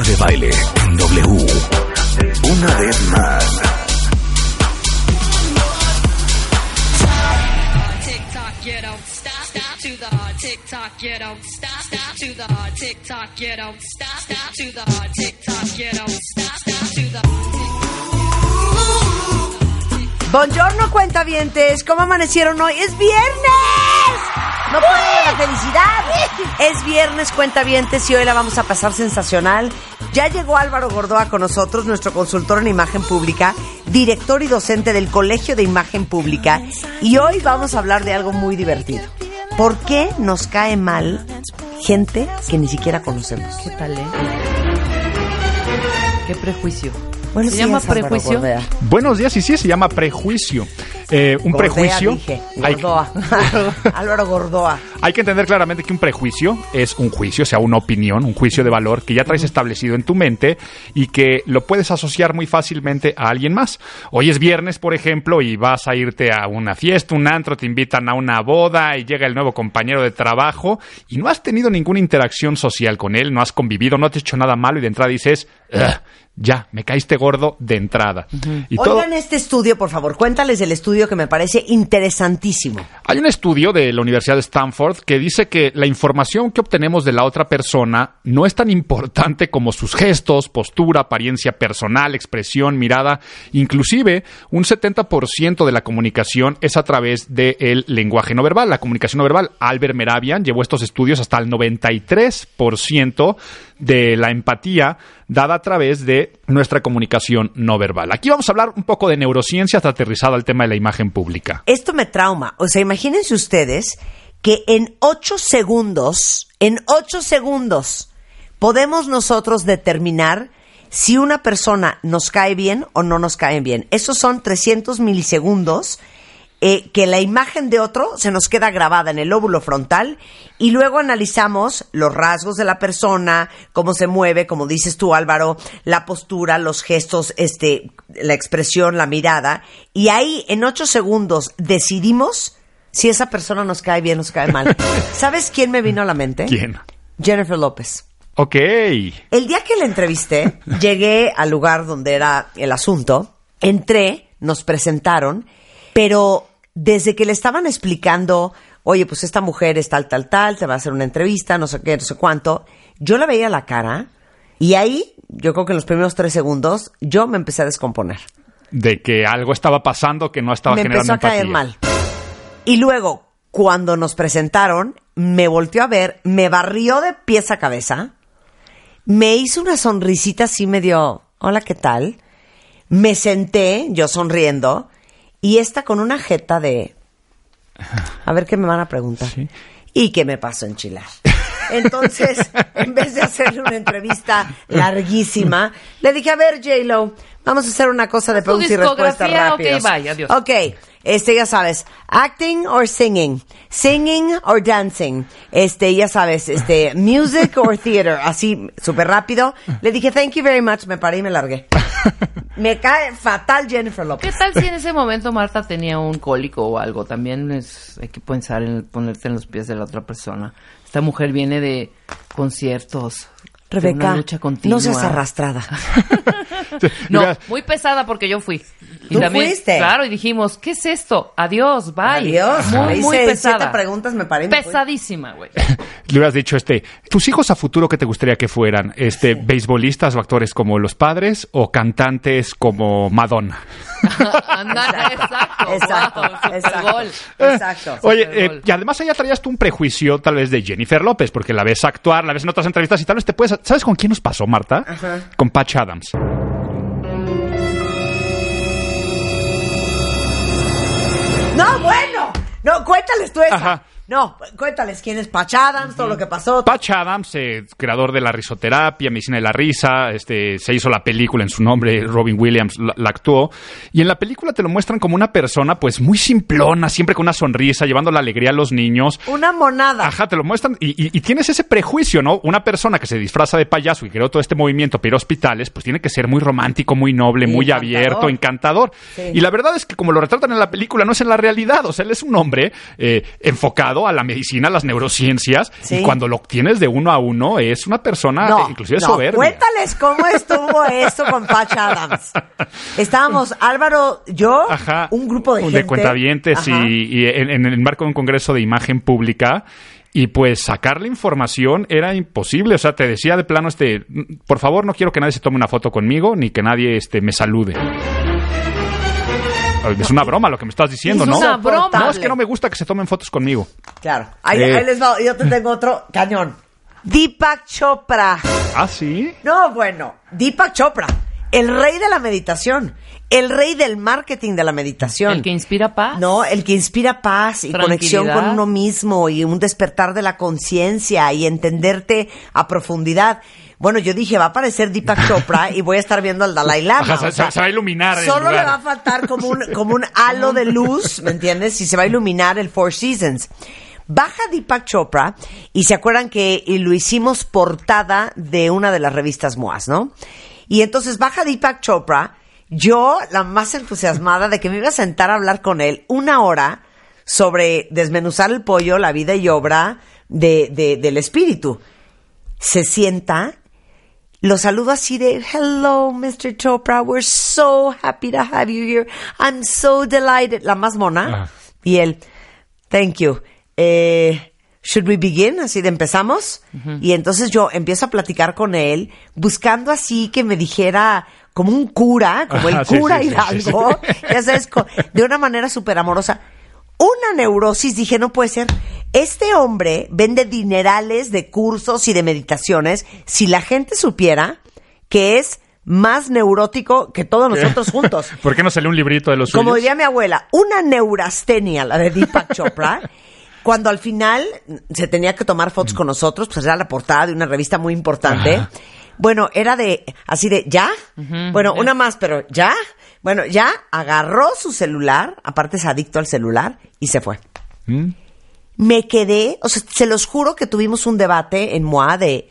Marta de baile en W. Una vez más. Buongiorno, cuentavientes. ¿Cómo amanecieron hoy? ¡Es viernes! ¡No puedo de la felicidad! Es viernes, cuentavientes, y hoy la vamos a pasar sensacional. Ya llegó Álvaro Gordoa con nosotros, nuestro consultor en imagen pública, director y docente del Colegio de Imagen Pública. Y hoy vamos a hablar de algo muy divertido. ¿Por qué nos cae mal gente que ni siquiera conocemos? ¿Qué tal, eh? Qué prejuicio. Buenos ¿Se llama días, Álvaro prejuicio? Buenos días, y sí, se llama prejuicio. Eh, un Gordea, prejuicio. dije. Hay, Gordoa. Álvaro Gordoa. hay que entender claramente que un prejuicio es un juicio, o sea, una opinión, un juicio de valor que ya traes establecido en tu mente y que lo puedes asociar muy fácilmente a alguien más. Hoy es viernes, por ejemplo, y vas a irte a una fiesta, un antro, te invitan a una boda y llega el nuevo compañero de trabajo y no has tenido ninguna interacción social con él, no has convivido, no te has hecho nada malo y de entrada dices, "Ugh, ya, me caíste gordo de entrada. Y todo, Oigan este estudio, por favor. Cuéntales del estudio que me parece interesantísimo. Hay un estudio de la Universidad de Stanford que dice que la información que obtenemos de la otra persona no es tan importante como sus gestos, postura, apariencia personal, expresión, mirada. Inclusive, un 70% de la comunicación es a través del lenguaje no verbal, la comunicación no verbal. Albert Meravian llevó estos estudios hasta el 93% de la empatía dada a través de nuestra comunicación no verbal. Aquí vamos a hablar un poco de neurociencia hasta aterrizada al tema de la imagen pública. Esto me trauma. O sea, imagínense ustedes que en ocho segundos, en ocho segundos, podemos nosotros determinar si una persona nos cae bien o no nos cae bien. Esos son 300 milisegundos eh, que la imagen de otro se nos queda grabada en el lóbulo frontal y luego analizamos los rasgos de la persona, cómo se mueve, como dices tú Álvaro, la postura, los gestos, este, la expresión, la mirada y ahí en ocho segundos decidimos si esa persona nos cae bien o nos cae mal. ¿Sabes quién me vino a la mente? ¿Quién? Jennifer López. Ok. El día que la entrevisté, llegué al lugar donde era el asunto, entré, nos presentaron, pero desde que le estaban explicando, oye, pues esta mujer es tal, tal, tal, te va a hacer una entrevista, no sé qué, no sé cuánto, yo la veía la cara y ahí, yo creo que en los primeros tres segundos, yo me empecé a descomponer. De que algo estaba pasando que no estaba me generando empezó a caer mal. Y luego, cuando nos presentaron, me volteó a ver, me barrió de pies a cabeza, me hizo una sonrisita así medio, hola, ¿qué tal? Me senté, yo sonriendo, y esta con una jeta de, a ver qué me van a preguntar. ¿Y qué me pasó en Chilar? Entonces, en vez de hacerle una entrevista larguísima, le dije, a ver, J-Lo, vamos a hacer una cosa de preguntas y respuestas discografía, ok, rápidas. bye, adiós. Ok, este, ya sabes, acting or singing, singing or dancing, este, ya sabes, este, music or theater, así, súper rápido. Le dije, thank you very much, me paré y me largué. Me cae fatal Jennifer ¿Qué López. tal si en ese momento Marta tenía un cólico o algo? También es, hay que pensar en ponerte en los pies de la otra persona. Esta mujer viene de conciertos. de Rebeca, una lucha continua. no seas arrastrada. No, muy pesada porque yo fui. Y ¿Tú fuiste? Claro, y dijimos, ¿qué es esto? Adiós, bye. Adiós. Muy, Me muy hice pesada. siete preguntas, me. Pesadísima, güey. Le hubieras dicho, este, tus hijos a futuro, ¿qué te gustaría que fueran? Este, beisbolistas o actores como los padres o cantantes como Madonna. Ándale, exacto. Exacto, wow, exacto. supergol. Exacto. Oye, eh, y además allá traías tú un prejuicio tal vez de Jennifer López, porque la ves actuar, la ves en otras entrevistas y tal vez te puedes... ¿Sabes con quién nos pasó, Marta? Con Patch Adams. No, bueno. No, cuéntales tú esa. No, cuéntales quién es Patch Adams, todo lo que pasó. Patch Adams, eh, creador de la risoterapia, medicina de la risa, este, se hizo la película en su nombre, Robin Williams la, la actuó, y en la película te lo muestran como una persona pues muy simplona, siempre con una sonrisa, llevando la alegría a los niños. Una monada. Ajá, te lo muestran y, y- y tienes ese prejuicio, ¿no? Una persona que se disfraza de payaso y creó todo este movimiento a hospitales, pues tiene que ser muy romántico, muy noble, Sí, muy encantador. abierto, encantador. Sí. Y la verdad es que como lo retratan en la película, no es en la realidad. O sea, él es un hombre eh, enfocado a la medicina, a las neurociencias, Sí. y cuando lo tienes de uno a uno, es una persona No, inclusive no, soberbia. cuéntales cómo estuvo esto con Patch Adams. Estábamos Álvaro, yo, Ajá, un grupo de gente. cuentavientes y, Ajá. y en, en el marco de un congreso de imagen pública. Y pues sacar la información era imposible. O sea, te decía de plano, este, por favor, no quiero que nadie se tome una foto conmigo, ni que nadie este, me salude. Es una broma lo que me estás diciendo, Es ¿no? una broma. No, es que no me gusta que se tomen fotos conmigo. Claro. Ahí, Eh. ahí les va, yo te tengo otro cañón. Deepak Chopra. Ah, sí. No, bueno, Deepak Chopra, el rey de la meditación, el rey del marketing de la meditación. El que inspira paz. No, el que inspira paz y conexión con uno mismo y un despertar de la conciencia y entenderte a profundidad. Bueno, yo dije, va a aparecer Deepak Chopra y voy a estar viendo al Dalai Lama. Ajá, se- o sea, se- se va a iluminar el Solo le va a faltar como un, como un halo de luz, ¿me entiendes? Y se va a iluminar el Four Seasons. Baja Deepak Chopra y se acuerdan que lo hicimos portada de una de las revistas MOAS, ¿no? Y entonces baja Deepak Chopra, yo la más entusiasmada de que me iba a sentar a hablar con él una hora sobre desmenuzar el pollo, la vida y obra de, de- del espíritu. Se sienta, lo saludo así de, hello, Mr. Chopra, we're so happy to have you here. I'm so delighted. La más mona. Y él, thank you. Eh, should we begin? Así de empezamos. Y entonces yo empiezo a platicar con él, buscando así que me dijera como un cura, como el cura Hidalgo, ya sabes, de una manera súper amorosa. Una neurosis, dije, no puede ser. Este hombre vende dinerales de cursos y de meditaciones. Si la gente supiera que es más neurótico que todos nosotros juntos. ¿Por qué no salió un librito de los Como suyos? diría mi abuela, una neurastenia, la de Deepak Chopra. Cuando al final se tenía que tomar fotos con nosotros, pues era la portada de una revista muy importante. Ajá. Bueno, era de, así de, ¿ya? Bueno, una más, pero ¿ya? Bueno, ya agarró su celular, aparte es adicto al celular, y se fue. ¿Mm? Me quedé, o sea, se los juro que tuvimos un debate en MOA de,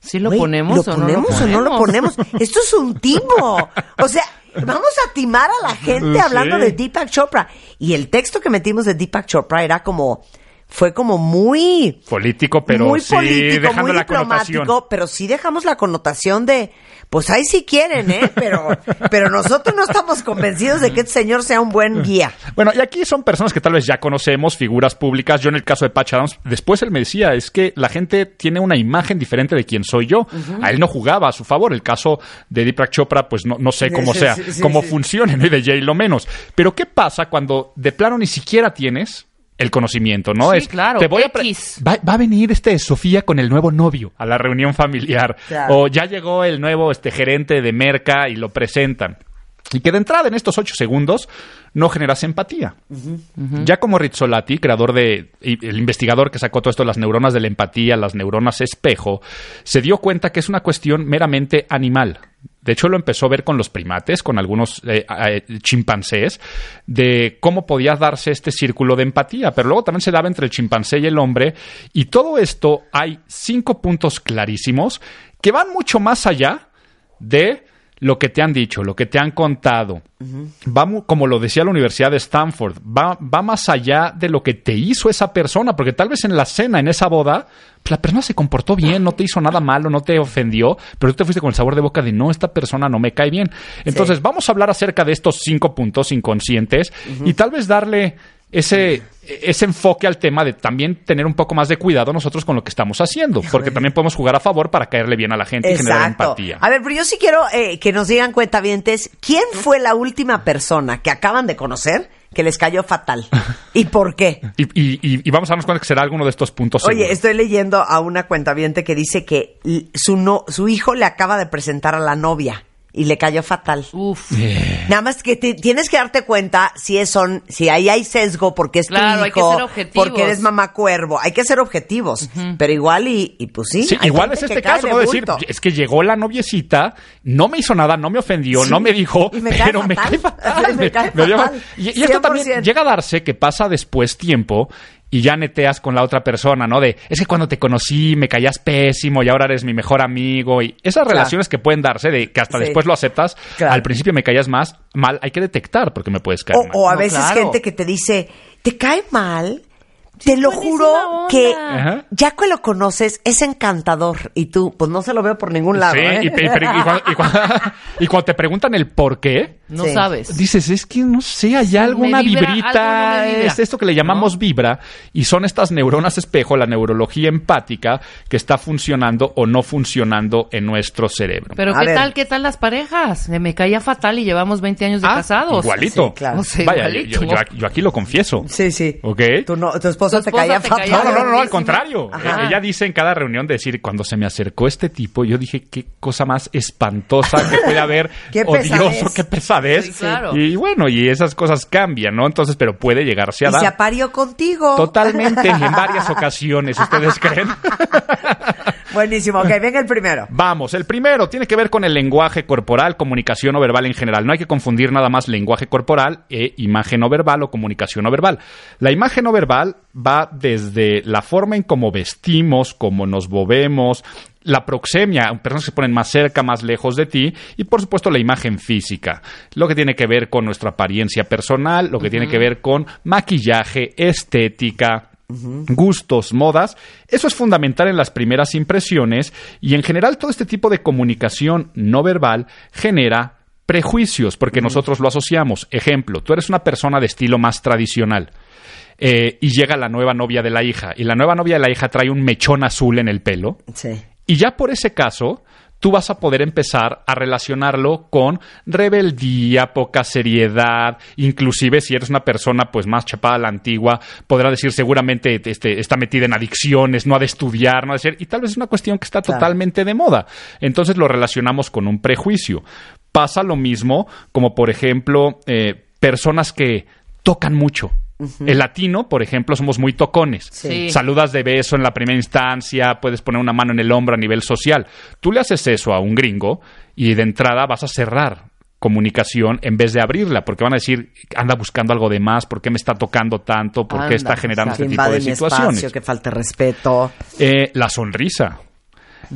¿Sí lo ponemos ¿lo o no lo ponemos ponemos? o no lo ponemos? Esto es un timo. O sea, vamos a timar a la gente Sí. hablando de Deepak Chopra. Y el texto que metimos de Deepak Chopra era como, fue como muy... Político, pero muy sí político, dejando muy la connotación. diplomático, pero sí dejamos la connotación de, pues ahí sí quieren, ¿eh? Pero, pero nosotros no estamos convencidos de que este señor sea un buen guía. Bueno, y aquí son personas que tal vez ya conocemos, figuras públicas. Yo en el caso de Patch Adams, después él me decía, es que la gente tiene una imagen diferente de quién soy yo. A él no jugaba a su favor. El caso de Deepak Chopra, pues no, no sé cómo Sí, sea, sí, sí, cómo funcione, ¿no? y de Jay lo menos. Pero ¿qué pasa cuando de plano ni siquiera tienes el conocimiento, ¿no? Sí, claro, te voy a va, va a venir este Sofía con el nuevo novio a la reunión familiar. Claro. O ya llegó el nuevo este gerente de Merca y lo presentan. Y que de entrada en estos ocho segundos no generas empatía. Ya como Rizzolatti, creador de, y el investigador que sacó todo esto de las neuronas de la empatía, las neuronas espejo, se dio cuenta que es una cuestión meramente animal. De hecho, lo empezó a ver con los primates, con algunos eh, eh, chimpancés, de cómo podía darse este círculo de empatía. Pero luego también se daba entre el chimpancé y el hombre. Y todo esto hay cinco puntos clarísimos que van mucho más allá de lo que te han dicho, lo que te han contado, va como lo decía la Universidad de Stanford, va, va más allá de lo que te hizo esa persona, porque tal vez en la cena, en esa boda, pues la persona se comportó bien, no te hizo nada malo, no te ofendió, pero tú te fuiste con el sabor de boca de no, esta persona no me cae bien. Entonces, vamos a hablar acerca de estos cinco puntos inconscientes y tal vez darle ese, ese enfoque al tema de también tener un poco más de cuidado nosotros con lo que estamos haciendo, porque también podemos jugar a favor para caerle bien a la gente y generar empatía. A ver, pero yo sí quiero eh, que nos digan cuentavientes, ¿quién fue la última persona que acaban de conocer que les cayó fatal? ¿Y por qué? Y, y- y- vamos a darnos cuenta que será alguno de estos puntos. Oye, seguro. estoy leyendo a una cuentaviente que dice que su, no, su hijo le acaba de presentar a la novia y le cayó fatal. Uf. Nada más que te- tienes que darte cuenta si es son, si ahí hay sesgo porque es Claro, tu hay que hijo, ser objetivos. porque eres mamá cuervo, hay que ser objetivos, pero igual y, y pues sí. Igual es que este caso, de ¿no? Decir, es que llegó la noviecita, no me hizo nada, no me ofendió, Sí, no me dijo, y me cae pero me cae fatal. Me cae dio fatal, mal. Y, y esto también 100%. llega a darse que pasa después tiempo y ya neteas con la otra persona, ¿no? De, es que cuando te conocí me caías pésimo y ahora eres mi mejor amigo. Y esas Claro. relaciones que pueden darse, de que hasta Sí. después lo aceptas, Claro. al principio me caías más mal, hay que detectar porque me puedes caer O, mal. o a No, veces claro. gente que te dice, ¿te cae mal? Te lo juro onda. que Ajá. ya que lo conoces es encantador y tú, pues no se lo veo por ningún lado. Sí, ¿eh? y, pe- pero- y cuando, y cuando- y cuando te preguntan el por qué, No Sí. sabes. Dices, es que no sé, hay alguna vibra, vibrita, algo no me vibra. es esto que le llamamos vibra, y son estas neuronas espejo, la neurología empática, que está funcionando o no funcionando en nuestro cerebro. Pero A ¿qué ver. tal, qué tal las parejas? Me caía fatal y llevamos 20 años de Ah, casados. Igualito. Sí, claro. O sea, Vaya, igualito. yo, yo- yo aquí lo confieso. Sí, sí. ¿Ok? Tu, no- tu esposa Tu te esposa caía te fatal. caía No, no, no, no, al contrario. Ajá. Eh, Ella dice en cada reunión de decir, cuando se me acercó este tipo, yo dije, qué cosa más espantosa que puede haber, Qué odioso, pesadez. qué pesadez. Sí, claro. Y bueno, y esas cosas cambian, ¿no? Entonces, pero puede llegarse a Y dar. se aparió contigo. Totalmente, y en varias ocasiones, ¿ustedes creen? Buenísimo. Ok, venga el primero. Vamos, el primero tiene que ver con el lenguaje corporal, comunicación no verbal en general. No hay que confundir nada más lenguaje corporal e imagen no verbal o comunicación no verbal. La imagen no verbal va desde la forma en cómo vestimos, cómo nos movemos, la proxemia, personas que se ponen más cerca, más lejos de ti, y por supuesto la imagen física, lo que tiene que ver con nuestra apariencia personal, lo que tiene que ver con maquillaje, estética, gustos, modas. Eso es fundamental en las primeras impresiones y en general todo este tipo de comunicación no verbal genera prejuicios porque nosotros lo asociamos. Ejemplo, tú eres una persona de estilo más tradicional. eh, y llega la nueva novia de la hija y la nueva novia de la hija trae un mechón azul en el pelo Sí. y ya por ese caso, tú vas a poder empezar a relacionarlo con rebeldía, poca seriedad, inclusive si eres una persona pues más chapada a la antigua, podrá decir seguramente este, está metida en adicciones, no ha de estudiar, no ha de ser, y tal vez es una cuestión que está Claro. totalmente de moda. Entonces lo relacionamos con un prejuicio. Pasa lo mismo como por ejemplo eh, personas que tocan mucho. El latino, por ejemplo, somos muy tocones. Sí. Saludas de beso en la primera instancia, puedes poner una mano en el hombro a nivel social. Tú le haces eso a un gringo y de entrada vas a cerrar comunicación en vez de abrirla, porque van a decir, anda buscando algo de más, ¿por qué me está tocando tanto? ¿Por qué Anda, está generando Que este tipo de situaciones? espacio, que falta respeto. Eh, la sonrisa.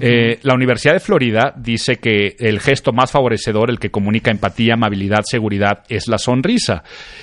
Eh, la Universidad de Florida dice que el gesto más favorecedor, el que comunica empatía, amabilidad, seguridad, es la sonrisa.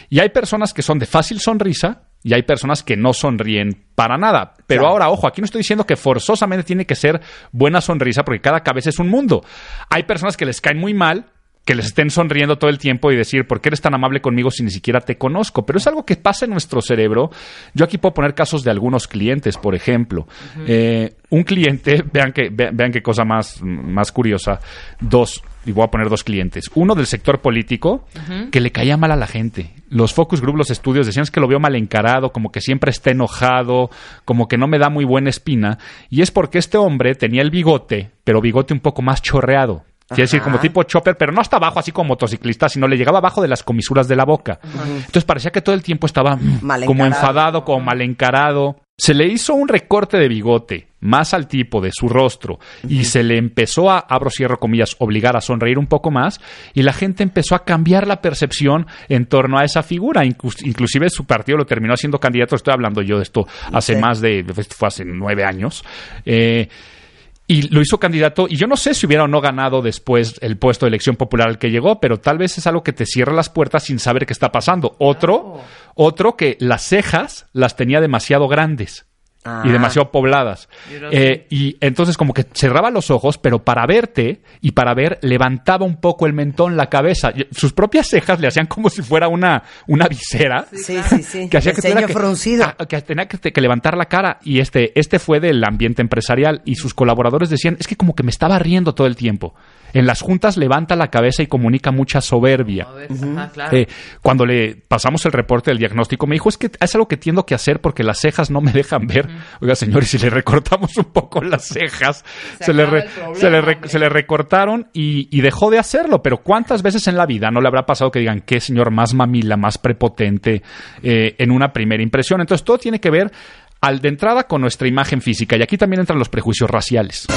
Y hay personas que son de fácil sonrisa y hay personas que no sonríen para nada. Pero Claro. ahora, ojo, aquí no estoy diciendo que forzosamente tiene que ser buena sonrisa porque cada cabeza es un mundo. Hay personas que les caen muy mal que les estén sonriendo todo el tiempo y decir, ¿por qué eres tan amable conmigo si ni siquiera te conozco? Pero es algo que pasa en nuestro cerebro. Yo aquí puedo poner casos de algunos clientes, por ejemplo. Eh, un cliente, vean, que, vean, qué cosa más, más curiosa, dos, y voy a poner dos clientes. Uno del sector político, que le caía mal a la gente. Los focus group, los estudios decían "Es que lo veo mal encarado, como que siempre está enojado, como que no me da muy buena espina. Y es porque este hombre tenía el bigote, pero bigote un poco más chorreado. Quiere decir, como tipo chopper, pero no hasta abajo, así como motociclista, sino le llegaba abajo de las comisuras de la boca. Entonces parecía que todo el tiempo estaba Mal como enfadado, como mal encarado. Se le hizo un recorte de bigote más al tipo de su rostro y se le empezó a, abro cierro comillas, obligar a sonreír un poco más y la gente empezó a cambiar la percepción en torno a esa figura. Inclus- inclusive su partido lo terminó siendo candidato, estoy hablando yo de esto hace Sí. más de, fue hace nueve años. Eh, y lo hizo candidato y yo no sé si hubiera o no ganado después el puesto de elección popular al que llegó, pero tal vez es algo que te cierra las puertas sin saber qué está pasando. Otro, otro que las cejas las tenía demasiado grandes. Ah. Y demasiado pobladas. Eh, y entonces como que cerraba los ojos, pero para verte y para ver levantaba un poco el mentón, la cabeza. Sus propias cejas le hacían como si fuera una, una visera. Sí, sí, sí. que hacía que tuviera que, fruncido. ah, que tenía que, que levantar la cara y este este fue del ambiente empresarial y sus colaboradores decían es que como que me estaba riendo todo el tiempo en las juntas levanta la cabeza y comunica mucha soberbia A ver, ajá, claro. Eh, cuando le pasamos el reporte del diagnóstico, me dijo, es que es algo que tengo que hacer porque las cejas no me dejan ver. Oiga, señores, si le recortamos un poco las cejas, Se se, le, re- problema, se, le re- se le recortaron y, y dejó de hacerlo. Pero ¿cuántas veces en la vida no le habrá pasado que digan, qué señor más mamila, más prepotente eh, en una primera impresión? Entonces, todo tiene que ver al de entrada con nuestra imagen física. Y aquí también entran los prejuicios raciales.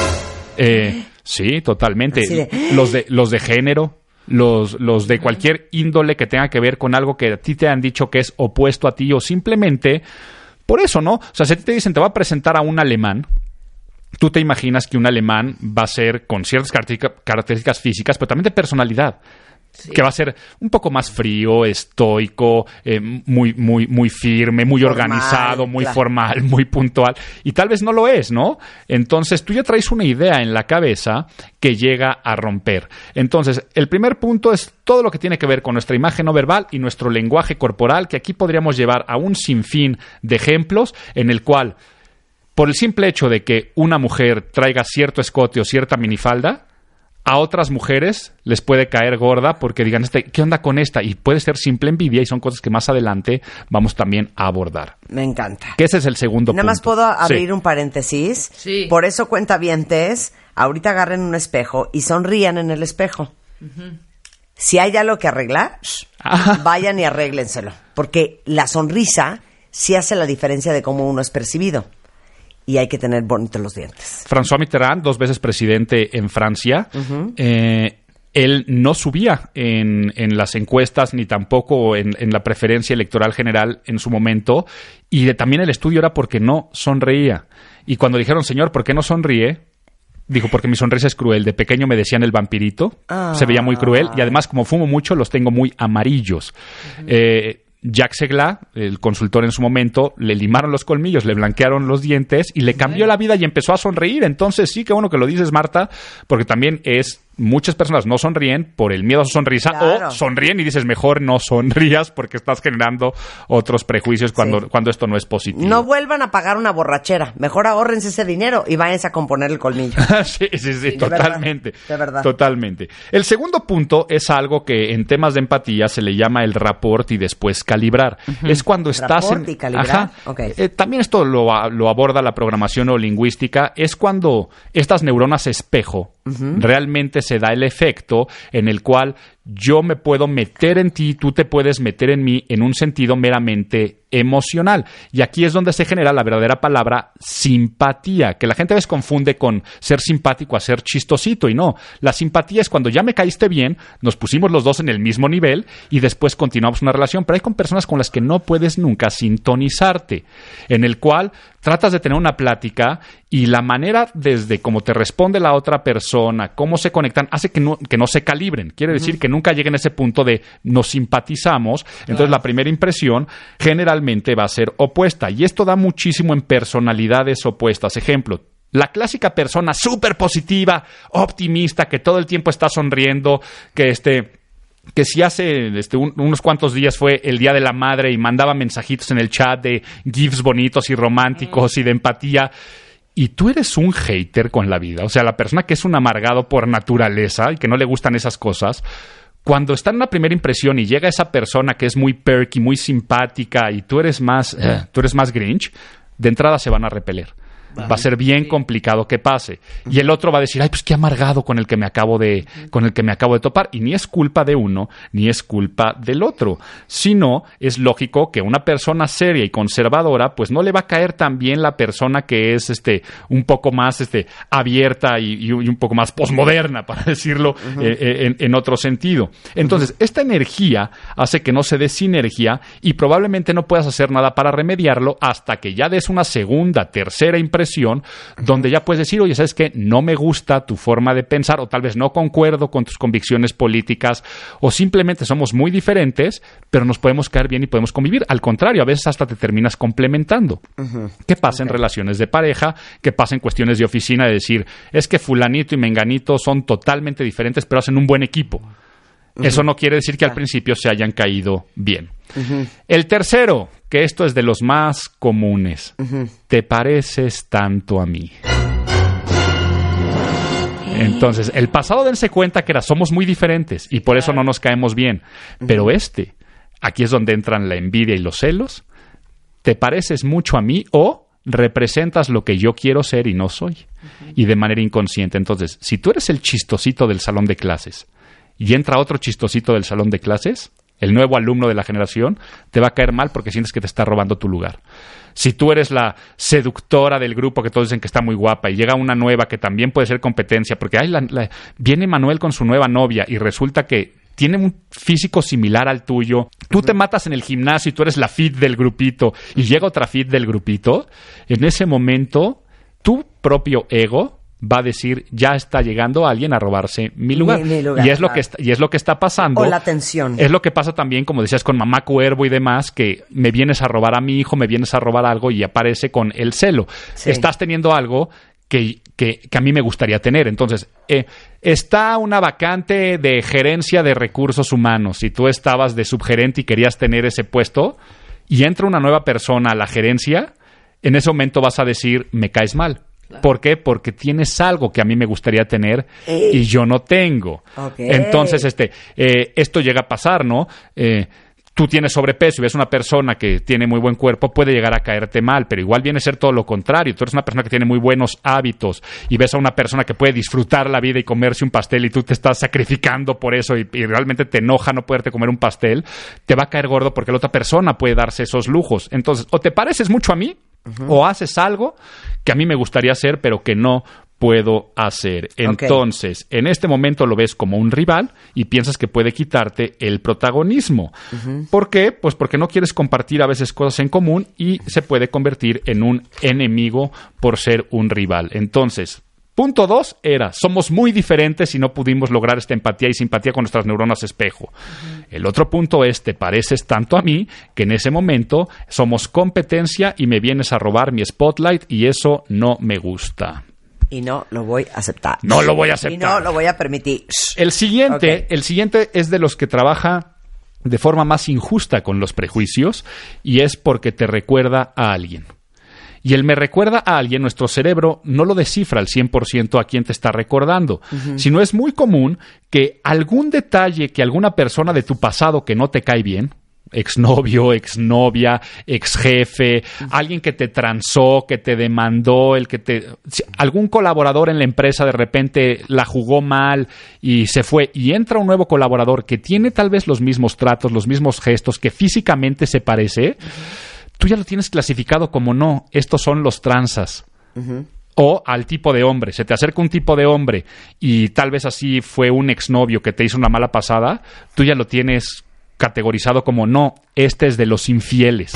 Eh, sí, totalmente. De- Los de, los de género, los, los de cualquier índole que tenga que ver con algo que a ti te han dicho que es opuesto a ti o simplemente por eso, ¿no? O sea, si a ti te dicen te va a presentar a un alemán, tú te imaginas que un alemán va a ser con ciertas característica- características físicas, pero también de personalidad. Que va a ser un poco más frío, estoico, eh, muy, muy, muy firme, muy Formal, organizado, muy claro. formal, muy puntual. Y tal vez no lo es, ¿no? Entonces tú ya traes una idea en la cabeza que llega a romper. Entonces, el primer punto es todo lo que tiene que ver con nuestra imagen no verbal y nuestro lenguaje corporal, que aquí podríamos llevar a un sinfín de ejemplos en el cual por el simple hecho de que una mujer traiga cierto escote o cierta minifalda, a otras mujeres les puede caer gorda porque digan, este, ¿qué onda con esta? Y puede ser simple envidia y son cosas que más adelante vamos también a abordar. Me encanta. Que ese es el segundo Nada más punto. puedo abrir Sí. un paréntesis. Sí. Por eso cuentavientes, ahorita agarren un espejo y sonrían en el espejo. Si hay algo que arreglar, Ajá. vayan y arréglenselo. Porque la sonrisa sí hace la diferencia de cómo uno es percibido. Y hay que tener bonitos los dientes. François Mitterrand, dos veces presidente en Francia, eh, él no subía en, en las encuestas ni tampoco en, en la preferencia electoral general en su momento. Y de- también el estudio era porque no sonreía. Y cuando dijeron, señor, ¿por qué no sonríe? Dijo, porque mi sonrisa es cruel. De pequeño me decían el vampirito. Ah. Se veía muy cruel. Y además, como fumo mucho, los tengo muy amarillos. Eh, Jacques Segla, el consultor en su momento, le limaron los colmillos, le blanquearon los dientes y le cambió la vida y empezó a sonreír. Entonces, sí, qué bueno que lo dices, Marta, porque también es. Muchas personas no sonríen por el miedo a su sonrisa Claro. o sonríen y dices mejor no sonrías porque estás generando otros prejuicios cuando, Sí. cuando esto no es positivo. No vuelvan a pagar una borrachera. Mejor ahórrense ese dinero y váyanse a componer el colmillo. sí, sí, sí, De totalmente. verdad, de verdad. Totalmente. El segundo punto es algo que en temas de empatía se le llama el rapport y después calibrar. Es cuando estás en. y calibrar, Ajá. Eh, también esto lo aborda la programación o lingüística. Es cuando estas neuronas espejo realmente se da el efecto en el cual yo me puedo meter en ti, tú te puedes meter en mí en un sentido meramente emocional. Y aquí es donde se genera la verdadera palabra simpatía, que la gente a veces confunde con ser simpático a ser chistosito y no. La simpatía es cuando ya me caíste bien, nos pusimos los dos en el mismo nivel y después continuamos una relación, pero hay con personas con las que no puedes nunca sintonizarte, en el cual tratas de tener una plática y la manera desde cómo te responde la otra persona, cómo se conectan, hace que no, que no se calibren. Quiere decir que nunca lleguen a ese punto de nos simpatizamos. Entonces la primera impresión generalmente va a ser opuesta. Y esto da muchísimo en personalidades opuestas. Ejemplo, la clásica persona súper positiva, optimista, que todo el tiempo está sonriendo, que este que si hace este, un- unos cuantos días fue el Día de la Madre y mandaba mensajitos en el chat de gifs bonitos y románticos y de empatía. Y tú eres un hater con la vida. O sea, la persona que es un amargado por naturaleza y que no le gustan esas cosas. Cuando está en una primera impresión y llega esa persona que es muy perky, muy simpática y tú eres más, eh, tú eres más grinch, de entrada se van a repeler. Va a ser bien complicado que pase. Y el otro va a decir, ay, pues qué amargado con el que me acabo de, con el que me acabo de topar. Y ni es culpa de uno, ni es culpa del otro. Sino, es lógico que una persona seria y conservadora, pues no le va a caer tan bien la persona que es este, un poco más este, abierta y, y un poco más posmoderna, para decirlo eh, eh, en, en otro sentido. Entonces, esta energía hace que no se dé sinergia y probablemente no puedas hacer nada para remediarlo hasta que ya des una segunda, tercera impresión donde ya puedes decir, oye, ¿sabes qué? No me gusta tu forma de pensar o tal vez no concuerdo con tus convicciones políticas o simplemente somos muy diferentes, pero nos podemos caer bien y podemos convivir. Al contrario, a veces hasta te terminas complementando. ¿Qué pasa en relaciones de pareja? ¿Qué pasa en cuestiones de oficina? De decir, es que fulanito y menganito son totalmente diferentes, pero hacen un buen equipo. Eso no quiere decir que al principio se hayan caído bien. El tercero, que esto es de los más comunes, te pareces tanto a mí. Entonces, el pasado dense cuenta que era somos muy diferentes y por eso no nos caemos bien. Pero este, aquí es donde entran la envidia y los celos. Te pareces mucho a mí o representas lo que yo quiero ser y no soy. Y de manera inconsciente. Entonces, si tú eres el chistosito del salón de clases y entra otro chistosito del salón de clases, el nuevo alumno de la generación, te va a caer mal porque sientes que te está robando tu lugar. Si tú eres la seductora del grupo que todos dicen que está muy guapa y llega una nueva que también puede ser competencia, porque ay, viene Manuel con su nueva novia y resulta que tiene un físico similar al tuyo, tú te matas en el gimnasio y tú eres la fit del grupito y llega otra fit del grupito, en ese momento tu propio ego va a decir ya está llegando alguien a robarse mi lugar, Mi- mi lugar, y es lo que está, y es lo que está pasando O la tensión. es lo que pasa también, como decías, con mamá cuervo y demás, que me vienes a robar a mi hijo, me vienes a robar algo y aparece con el celo. Sí. Estás teniendo algo que, que- que a mí me gustaría tener. Entonces, eh, está una vacante de gerencia de recursos humanos y tú estabas de subgerente y querías tener ese puesto y entra una nueva persona a la gerencia, en ese momento vas a decir, me caes mal. ¿Por qué? Porque tienes algo que a mí me gustaría tener Ey. y yo no tengo. Entonces, este, eh, esto llega a pasar, ¿no? Eh, tú tienes sobrepeso y ves una persona que tiene muy buen cuerpo, puede llegar a caerte mal, pero igual viene a ser todo lo contrario. Tú eres una persona que tiene muy buenos hábitos y ves a una persona que puede disfrutar la vida y comerse un pastel y tú te estás sacrificando por eso y, y realmente te enoja no poderte comer un pastel, te va a caer gordo porque la otra persona puede darse esos lujos. Entonces, o te pareces mucho a mí o haces algo que a mí me gustaría hacer, pero que no puedo hacer. Entonces, en este momento lo ves como un rival y piensas que puede quitarte el protagonismo. ¿Por qué? Pues porque no quieres compartir a veces cosas en común y se puede convertir en un enemigo por ser un rival. Entonces, Punto dos era, somos muy diferentes y no pudimos lograr esta empatía y simpatía con nuestras neuronas espejo. El otro punto es, te pareces tanto a mí que en ese momento somos competencia y me vienes a robar mi spotlight y eso no me gusta. Y no lo voy a aceptar. No lo voy a Y aceptar. no lo voy a permitir. El siguiente, el siguiente es de los que trabaja de forma más injusta con los prejuicios y es porque te recuerda a alguien. Y el me recuerda a alguien, nuestro cerebro no lo descifra al 100% a quien te está recordando, sino es muy común que algún detalle que alguna persona de tu pasado que no te cae bien, exnovio, exnovia, exjefe, alguien que te transó, que te demandó, el que te algún colaborador en la empresa de repente la jugó mal y se fue y entra un nuevo colaborador que tiene tal vez los mismos tratos, los mismos gestos, que físicamente se parece, tú ya lo tienes clasificado como no, estos son los transas. O al tipo de hombre, se te acerca un tipo de hombre y tal vez así fue un exnovio que te hizo una mala pasada, tú ya lo tienes categorizado como no, este es de los infieles.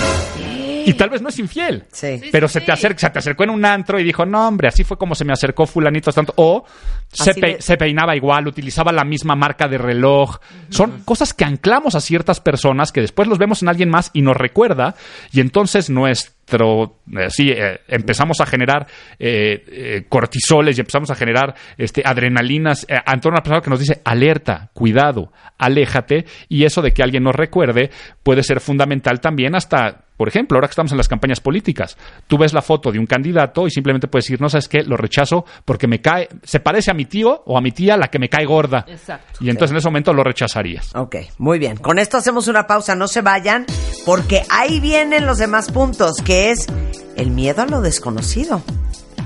Y tal vez no es infiel. Sí. Pero se te, acerca, se te acercó en un antro y dijo, no, hombre, así fue como se me acercó fulanito tanto. O se, pe- de- se peinaba igual, utilizaba la misma marca de reloj. Son cosas que anclamos a ciertas personas que después los vemos en alguien más y nos recuerda. Y entonces nuestro, eh, sí, eh, empezamos a generar eh, eh, cortisoles y empezamos a generar este, adrenalinas eh, ante una persona que nos dice, alerta, cuidado, aléjate. Y eso de que alguien nos recuerde puede ser fundamental también hasta por ejemplo, ahora que estamos en las campañas políticas, tú ves la foto de un candidato y simplemente puedes decir, no sabes qué, lo rechazo porque me cae, se parece a mi tío o a mi tía la que me cae gorda. Exacto. Y entonces en ese momento lo rechazarías. Ok, muy bien. Con esto hacemos una pausa, no se vayan, porque ahí vienen los demás puntos, que es el miedo a lo desconocido.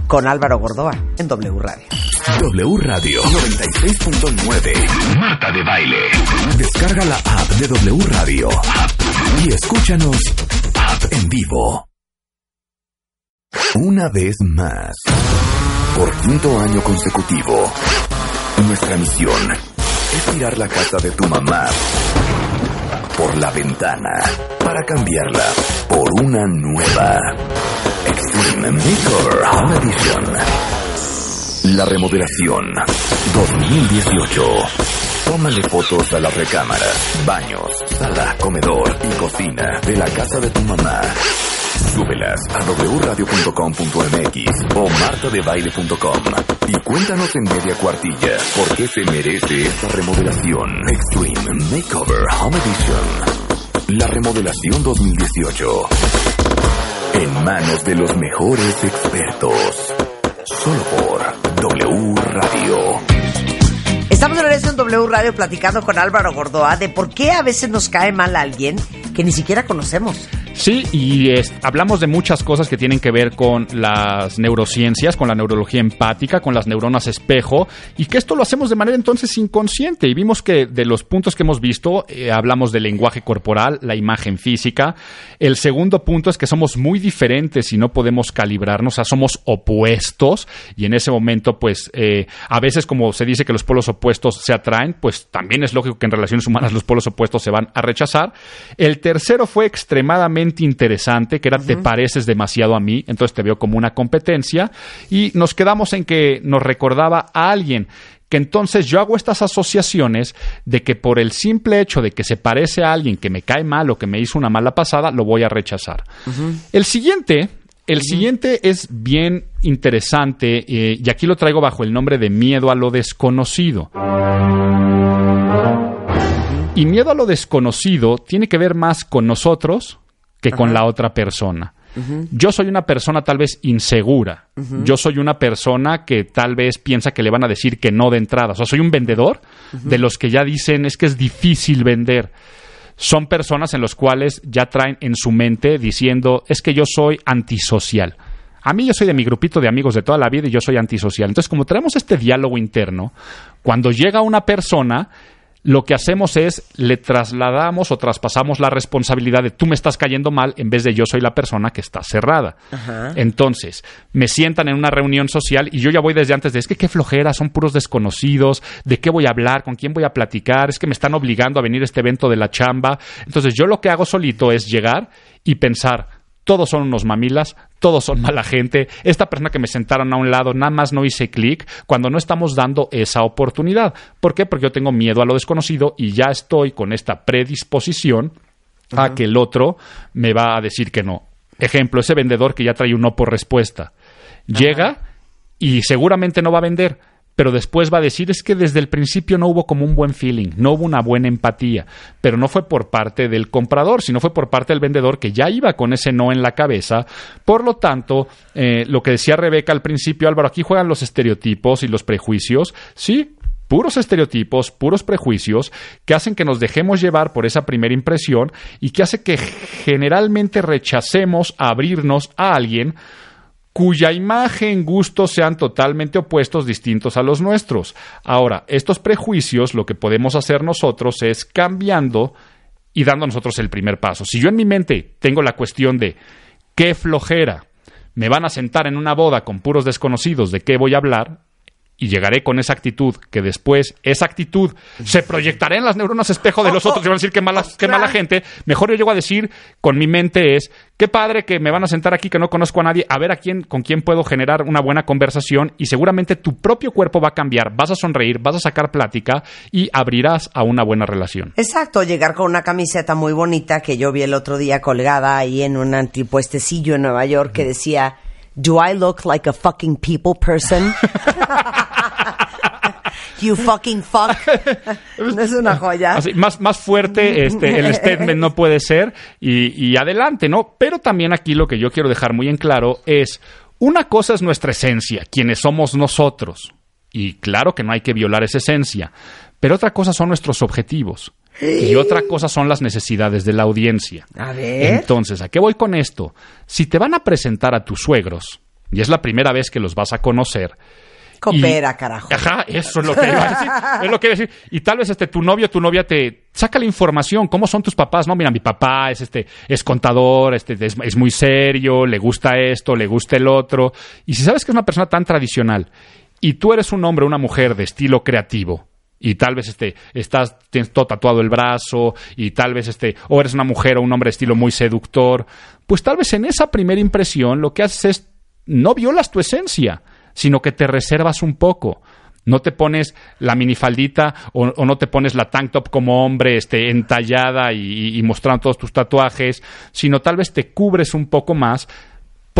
Con Álvaro Gordoa en W Radio. W Radio 96.9. Marta de Baile. Descarga la app de W Radio. Y escúchanos en vivo. Una vez más. Por quinto año consecutivo. Nuestra misión es tirar la casa de tu mamá por la ventana para cambiarla por una nueva. Extreme Makeover Home Edition. La remodelación 2018. Tómale fotos a las recámaras, baños, sala, comedor y cocina de la casa de tu mamá. Súbelas a wradio.com.mx o martadebaile.com y cuéntanos en media cuartilla por qué se merece esta remodelación. Extreme Makeover Home Edition. La remodelación 2018. En manos de los mejores expertos. Solo por W Radio. Estamos de regreso en W Radio platicando con Álvaro Gordoa de por qué a veces nos cae mal a alguien que ni siquiera conocemos. Sí, y hablamos de muchas cosas que tienen que ver con las neurociencias, con la neurología empática, con las neuronas espejo, y que esto lo hacemos de manera entonces inconsciente. Y vimos que de los puntos que hemos visto, eh, hablamos del lenguaje corporal, la imagen física. El segundo punto es que somos muy diferentes y no podemos calibrarnos, o sea, somos opuestos, y en ese momento, pues, eh, a veces como se dice que los polos opuestos se atraen, pues también es lógico que en relaciones humanas los polos opuestos se van a rechazar. El tercero fue extremadamente interesante, que era te pareces demasiado a mí, entonces te veo como una competencia, y nos quedamos en que nos recordaba a alguien que entonces yo hago estas asociaciones de que por el simple hecho de que se parece a alguien que me cae mal o que me hizo una mala pasada, lo voy a rechazar. El siguiente, el siguiente es bien interesante eh, y aquí lo traigo bajo el nombre de miedo a lo desconocido. Y miedo a lo desconocido tiene que ver más con nosotros que con la otra persona. Yo soy una persona tal vez insegura. Yo soy una persona que tal vez piensa que le van a decir que no de entrada. O sea, soy un vendedor de los que ya dicen es que es difícil vender. Son personas en los cuales ya traen en su mente diciendo es que yo soy antisocial. A mí yo soy de mi grupito de amigos de toda la vida y yo soy antisocial. Entonces, como tenemos este diálogo interno, cuando llega una persona, lo que hacemos es le trasladamos o traspasamos la responsabilidad de tú me estás cayendo mal en vez de yo soy la persona que está cerrada. Entonces, me sientan en una reunión social y yo ya voy desde antes de es que qué flojera, son puros desconocidos, de qué voy a hablar, con quién voy a platicar, es que me están obligando a venir a este evento de la chamba. Entonces, yo lo que hago solito es llegar y pensar, todos son unos mamilas, todos son mala gente, esta persona que me sentaron a un lado, nada más no hice clic, cuando no estamos dando esa oportunidad. ¿Por qué? Porque yo tengo miedo a lo desconocido y ya estoy con esta predisposición a que el otro me va a decir que no. Ejemplo, ese vendedor que ya trae un no por respuesta. Llega y seguramente no va a vender, pero después va a decir es que desde el principio no hubo como un buen feeling, no hubo una buena empatía, pero no fue por parte del comprador, sino fue por parte del vendedor que ya iba con ese no en la cabeza. Por lo tanto, eh, lo que decía Rebeca al principio, Álvaro, aquí juegan los estereotipos y los prejuicios, sí. Puros estereotipos, puros prejuicios que hacen que nos dejemos llevar por esa primera impresión y que hace que generalmente rechacemos abrirnos a alguien cuya imagen, gustos sean totalmente opuestos, distintos a los nuestros. Ahora, estos prejuicios, lo que podemos hacer nosotros es cambiando y dando nosotros el primer paso. Si yo en mi mente tengo la cuestión de qué flojera, me van a sentar en una boda con puros desconocidos de qué voy a hablar, y llegaré con esa actitud que después esa actitud se proyectará en las neuronas espejo de los otros y van a decir qué mala, qué mala gente. Mejor yo llego a decir con mi mente es qué padre que me van a sentar aquí que no conozco a nadie, a ver a quién con quién puedo generar una buena conversación y seguramente tu propio cuerpo va a cambiar, vas a sonreír, vas a sacar plática y abrirás a una buena relación. Exacto, llegar con una camiseta muy bonita que yo vi el otro día colgada ahí en un antipuestecillo en Nueva York que decía, Do I look like a fucking people person? you fucking fuck. ¿No es una joya? Así, más, más fuerte este, el statement no puede ser y, y adelante, ¿no? Pero también aquí lo que yo quiero dejar muy en claro es, una cosa es nuestra esencia, quienes somos nosotros. Y claro que no hay que violar esa esencia, pero otra cosa son nuestros objetivos. Y otra cosa son las necesidades de la audiencia. A ver. Entonces, ¿a qué voy con esto? Si te van a presentar a tus suegros, y es la primera vez que los vas a conocer, Coopera, y- carajo. Ajá, eso es lo que iba a decir. Es lo que iba a decir. Y tal vez este tu novio, tu novia te saca la información, cómo son tus papás, no, mira, mi papá es este es contador, este es, es muy serio, le gusta esto, le gusta el otro. Y si sabes que es una persona tan tradicional y tú eres un hombre o una mujer de estilo creativo, y tal vez este estás tienes todo tatuado el brazo y tal vez este o eres una mujer o un hombre de estilo muy seductor, pues tal vez en esa primera impresión lo que haces es no violas tu esencia, sino que te reservas un poco. No te pones la minifaldita o, o no te pones la tank top como hombre este, entallada y, y mostrando todos tus tatuajes, sino tal vez te cubres un poco más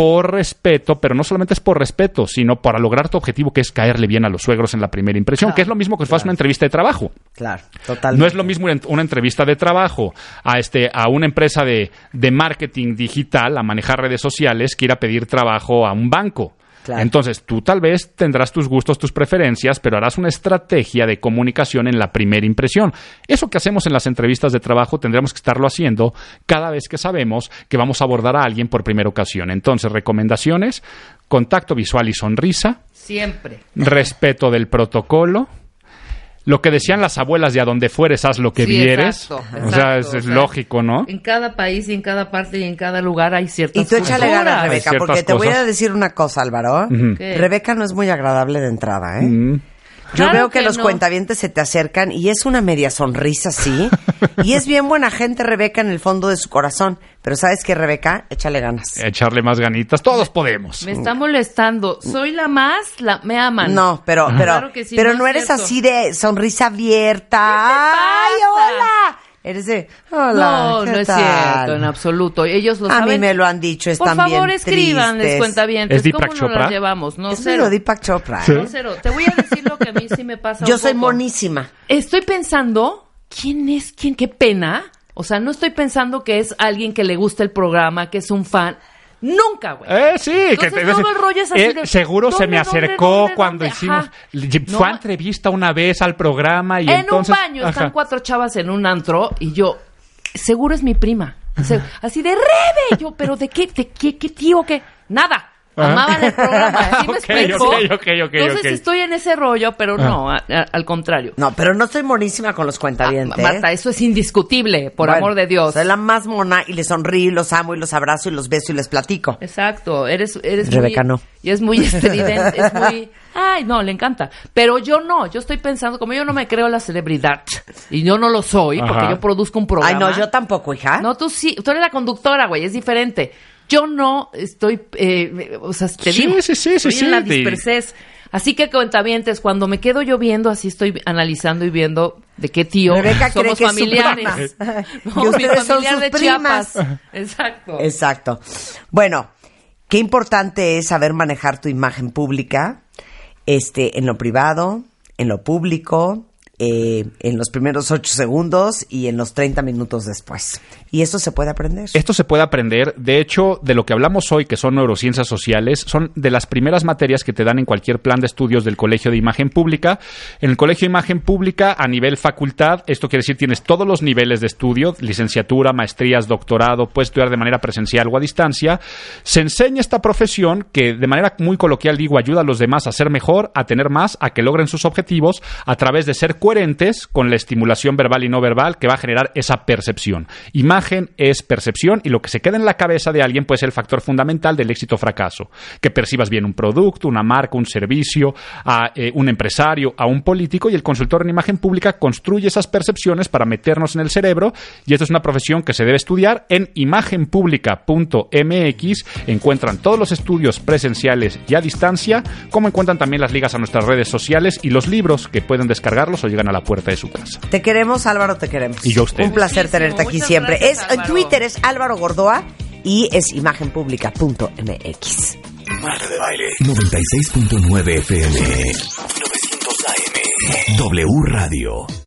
por respeto, pero no solamente es por respeto, sino para lograr tu objetivo, que es caerle bien a los suegros en la primera impresión, que es lo mismo que si fueras una entrevista de trabajo. Claro, totalmente. No es lo mismo una- una entrevista de trabajo a, este, a una empresa de, de marketing digital, a manejar redes sociales, que ir a pedir trabajo a un banco. Claro. Entonces, tú tal vez tendrás tus gustos, tus preferencias, pero harás una estrategia de comunicación en la primera impresión. Eso que hacemos en las entrevistas de trabajo tendremos que estarlo haciendo cada vez que sabemos que vamos a abordar a alguien por primera ocasión. Entonces, recomendaciones, contacto visual y sonrisa, Siempre. respeto del protocolo. Lo que decían las abuelas de a donde fueres, haz lo que Sí, vieres. exacto, o sea, exacto, es, es o sea, lógico, ¿no? En cada país y en cada parte y en cada lugar hay ciertas Y tú échale ganas, Rebeca, porque te voy a cosas. decir una cosa, Álvaro. Rebeca no es muy agradable de entrada, ¿eh? Mm. Yo Claro veo que, que los no. cuentavientes se te acercan y es una media sonrisa, sí. y es bien buena gente, Rebeca, en el fondo de su corazón. Pero ¿sabes qué, Rebeca? Échale ganas. Echarle más ganitas. Todos podemos. Me está molestando. Soy la más, la, me aman. No, pero, pero, Claro que sí, pero no no, es eres cierto. así de sonrisa abierta. ¡Ay, pasa? hola! Eres de, hola, No, ¿qué no es tal? cierto, en absoluto. Ellos lo A saben. mí me lo han dicho, Por están favor, bien escríbanles, tristes. cuenta bien. ¿Es Deepak ¿Cómo nos Chopra? las llevamos? No, Es cero. medio Deepak Chopra. Sí. ¿eh? No, cero. Te voy a decir lo que a mí sí me pasa Yo un soy poco. monísima. Estoy pensando, ¿quién es? ¿Quién? ¿Qué pena? O sea, no estoy pensando que es alguien que le gusta el programa, que es un fan. Nunca, güey. Eh, sí, que Entonces, todo el rollo es así Eh, de, seguro se ¿dónde, me acercó dónde, cuando dónde? hicimos. Fue No, a entrevista una vez al programa y en entonces. un baño están cuatro chavas en un antro y yo, seguro es mi prima. O sea, así de Rebe. Yo, pero ¿de qué? ¿De qué, qué tío? ¿Qué? Nada. Amaban el programa. ¿Así me Ok, explico? ok, ok, ok, Entonces estoy en ese rollo, pero no, a- a- al contrario. No, pero no estoy monísima con los cuentavientes. Ah, Marta, eso es indiscutible, por Bueno, amor de Dios. Soy la más mona y les sonrío, y los amo y los abrazo y los beso y les platico. Exacto, eres, eres Rebeca muy, no. Y es muy estridente, es muy, ay, no, le encanta. Pero yo no, yo estoy pensando, como yo no me creo la celebridad, y yo no lo soy, porque yo produzco un programa. Ay, no, yo tampoco, hija. No, tú sí, tú eres la conductora, güey, es diferente. Yo no estoy, eh, o sea, te Sí, digo, sí, sí, sí, estoy sí, en la de- dispersez. Así que cuentavientes, cuando me quedo yo viendo, así estoy analizando y viendo de qué tío Rebeca cree somos su familiares. No, Que mi ustedes son sus de primas. Chiapas. Exacto. Exacto. Bueno, qué importante es saber manejar tu imagen pública, este, en lo privado, en lo público, eh, en los primeros ocho segundos y en los 30 minutos después. Y eso se puede aprender. Esto se puede aprender. De hecho, de lo que hablamos hoy, que son neurociencias sociales, son de las primeras materias que te dan en cualquier plan de estudios del Colegio de Imagen Pública. En el Colegio de Imagen Pública, a nivel facultad, esto quiere decir tienes todos los niveles de estudio, licenciatura, maestrías, doctorado, puedes estudiar de manera presencial o a distancia. Se enseña esta profesión que, de manera muy coloquial digo, ayuda a los demás a ser mejor, a tener más, a que logren sus objetivos a través de ser coherentes con la estimulación verbal y no verbal que va a generar esa percepción. Imagen es percepción y lo que se queda en la cabeza de alguien puede ser el factor fundamental del éxito o fracaso. Que percibas bien un producto, una marca, un servicio, a eh, un empresario, a un político y el consultor en imagen pública construye esas percepciones para meternos en el cerebro y esto es una profesión que se debe estudiar en imagenpublica.mx. Encuentran todos los estudios presenciales y a distancia, como encuentran también las ligas a nuestras redes sociales y los libros que pueden descargarlos o llegan a la puerta de su casa. Te queremos, Álvaro, te queremos. Y yo a ustedes. Un placer Muchísimo, tenerte aquí muchas siempre. gracias, es En. Twitter es Álvaro Gordoa y es imagenpublica.mx. Marta de Baile 96.9 FM 900 AM W Radio